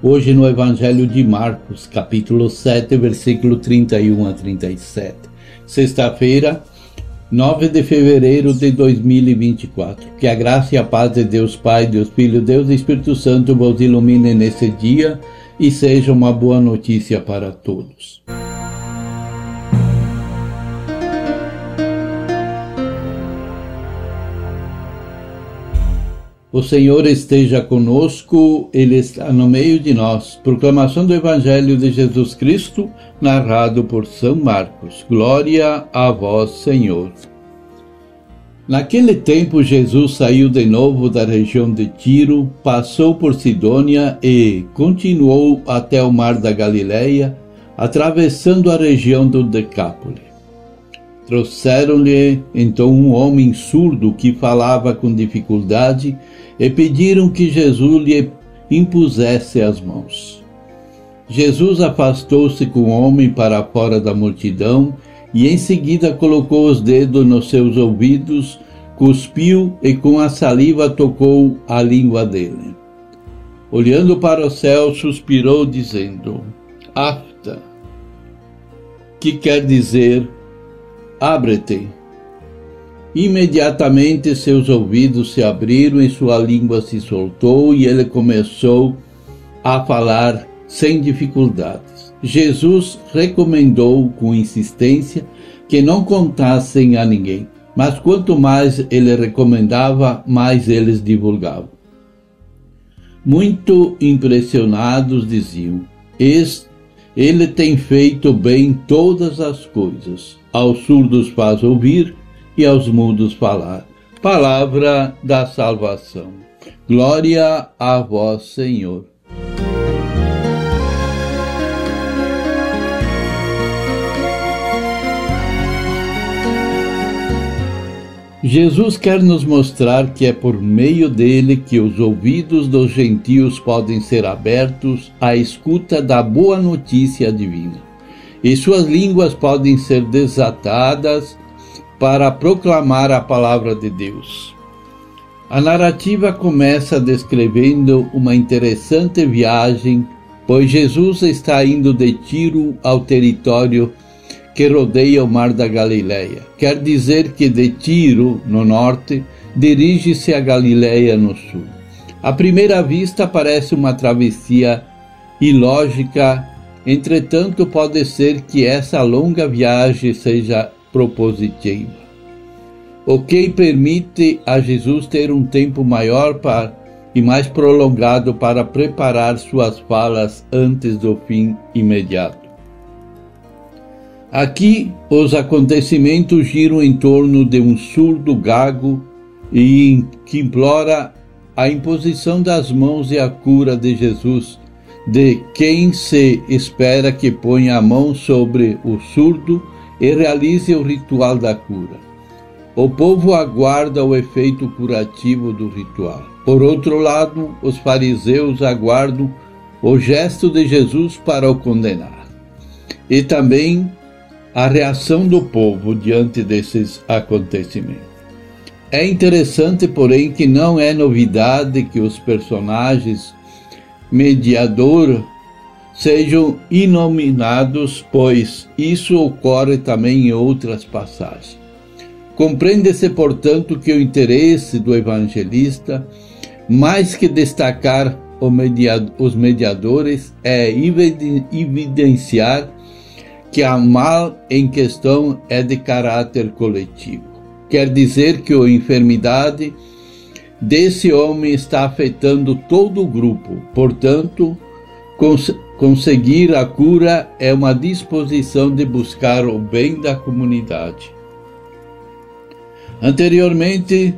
Hoje no Evangelho de Marcos, capítulo 7, versículo 31 a 37. Sexta-feira, 9 de fevereiro de 2024. Que a graça e a paz de Deus Pai, Deus Filho, Deus e Espírito Santo vos ilumine nesse dia e seja uma boa notícia para todos. O Senhor esteja conosco, Ele está no meio de nós. Proclamação do Evangelho de Jesus Cristo, narrado por São Marcos. Glória a vós, Senhor. Naquele tempo, Jesus saiu de novo da região de Tiro, passou por Sidônia e continuou até o mar da Galileia, atravessando a região do Decápole. Trouxeram-lhe então um homem surdo que falava com dificuldade e pediram que Jesus lhe impusesse as mãos. Jesus afastou-se com o homem para fora da multidão e em seguida colocou os dedos nos seus ouvidos, cuspiu e com a saliva tocou a língua dele. Olhando para o céu, suspirou, dizendo: Afta, que quer dizer Abre-te. Imediatamente seus ouvidos se abriram e sua língua se soltou e ele começou a falar sem dificuldades. Jesus recomendou com insistência que não contassem a ninguém, mas quanto mais ele recomendava, mais eles divulgavam. Muito impressionados diziam: Ele tem feito bem todas as coisas aos surdos faz ouvir e aos mudos falar. Palavra da salvação. Glória a vós, Senhor. Jesus quer nos mostrar que é por meio dele que os ouvidos dos gentios podem ser abertos à escuta da boa notícia divina e suas línguas podem ser desatadas para proclamar a palavra de Deus. A narrativa começa descrevendo uma interessante viagem, pois Jesus está indo de Tiro ao território que rodeia o Mar da Galileia. Quer dizer que de Tiro, no norte, dirige-se a Galileia no sul. À primeira vista parece uma travessia ilógica Entretanto, pode ser que essa longa viagem seja propositiva, o que permite a Jesus ter um tempo maior para, e mais prolongado para preparar suas falas antes do fim imediato. Aqui, os acontecimentos giram em torno de um surdo gago e que implora a imposição das mãos e a cura de Jesus de quem se espera que ponha a mão sobre o surdo e realize o ritual da cura. O povo aguarda o efeito curativo do ritual. Por outro lado, os fariseus aguardam o gesto de Jesus para o condenar. E também a reação do povo diante desses acontecimentos. É interessante, porém, que não é novidade que os personagens mediador sejam inominados, pois isso ocorre também em outras passagens. Compreende-se, portanto, que o interesse do evangelista, mais que destacar os mediadores, é evidenciar que a mal em questão é de caráter coletivo. Quer dizer que a enfermidade desse homem está afetando todo o grupo. Portanto, cons conseguir a cura é uma disposição de buscar o bem da comunidade. Anteriormente,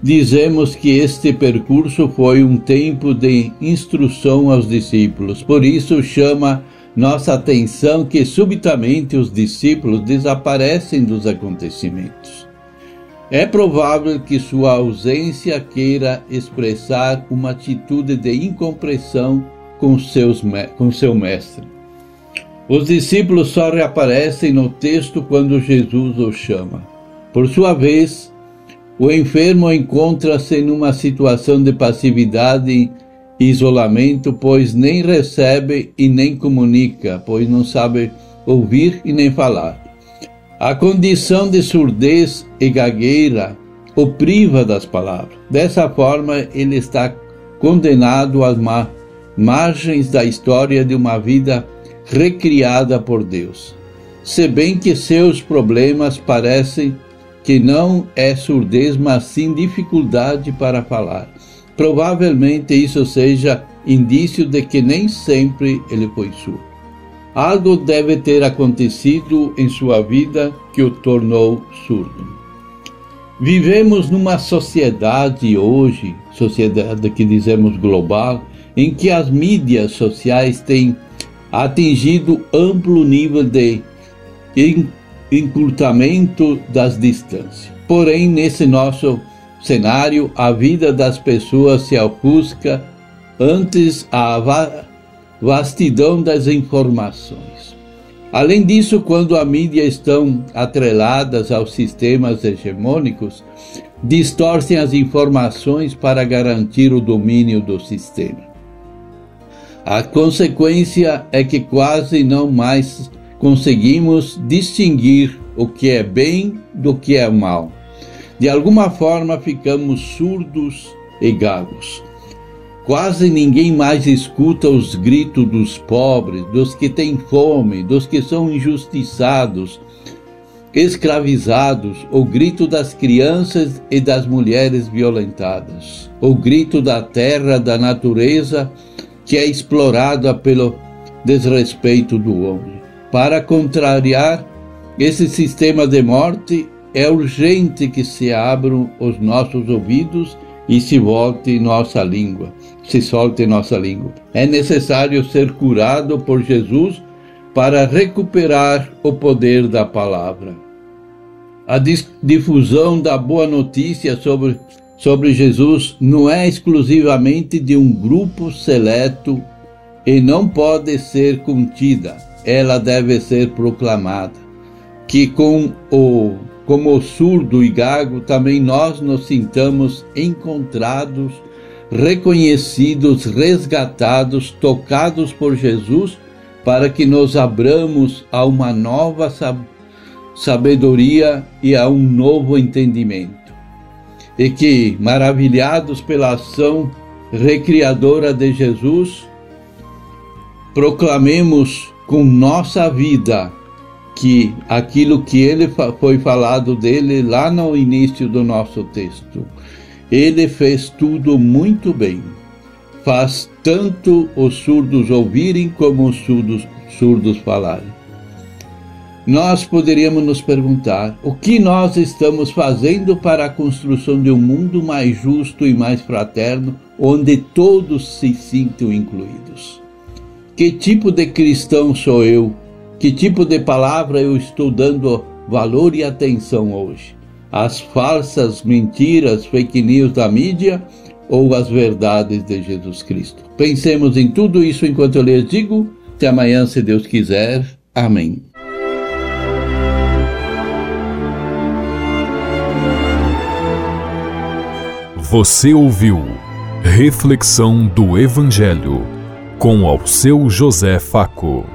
dizemos que este percurso foi um tempo de instrução aos discípulos, por isso chama nossa atenção que subitamente os discípulos desaparecem dos acontecimentos. É provável que sua ausência queira expressar uma atitude de incompreensão com, seus, com seu mestre. Os discípulos só reaparecem no texto quando Jesus os chama. Por sua vez, o enfermo encontra-se numa situação de passividade isolamento, pois nem recebe e nem comunica, pois não sabe ouvir e nem falar. A condição de surdez e gagueira o priva das palavras. Dessa forma, ele está condenado às margens da história de uma vida recriada por Deus. Se bem que seus problemas parecem que não é surdez, mas sim dificuldade para falar. Provavelmente isso seja indício de que nem sempre ele foi surdo. Algo deve ter acontecido em sua vida que o tornou surdo. Vivemos numa sociedade hoje, sociedade que dizemos global, em que as mídias sociais têm atingido amplo nível de encurtamento das distâncias. Porém, nesse nosso cenário, a vida das pessoas se ofusca antes a vastidão das informações. Além disso, quando a mídia estão atreladas aos sistemas hegemônicos, distorcem as informações para garantir o domínio do sistema. A consequência é que quase não mais conseguimos distinguir o que é bem do que é mal. De alguma forma ficamos surdos e gagos. Quase ninguém mais escuta os gritos dos pobres, dos que têm fome, dos que são injustiçados, escravizados, o grito das crianças e das mulheres violentadas, o grito da terra, da natureza que é explorada pelo desrespeito do homem. Para contrariar esse sistema de morte, é urgente que se abram os nossos ouvidos e se volte nossa língua, se solte nossa língua. É necessário ser curado por Jesus para recuperar o poder da palavra. A difusão da boa notícia sobre, sobre Jesus não é exclusivamente de um grupo seleto e não pode ser contida ela deve ser proclamada. Que com o como o surdo e gago, também nós nos sintamos encontrados, reconhecidos, resgatados, tocados por Jesus, para que nos abramos a uma nova sabedoria e a um novo entendimento. E que, maravilhados pela ação recriadora de Jesus, proclamemos com nossa vida que aquilo que ele foi falado dele lá no início do nosso texto. Ele fez tudo muito bem. Faz tanto os surdos ouvirem como os surdos, surdos falarem. Nós poderíamos nos perguntar o que nós estamos fazendo para a construção de um mundo mais justo e mais fraterno, onde todos se sintam incluídos. Que tipo de cristão sou eu? Que tipo de palavra eu estou dando valor e atenção hoje? As falsas mentiras, fake news da mídia ou as verdades de Jesus Cristo? Pensemos em tudo isso enquanto eu lhes digo. Até amanhã, se Deus quiser. Amém. Você ouviu Reflexão do Evangelho com ao seu José Faco.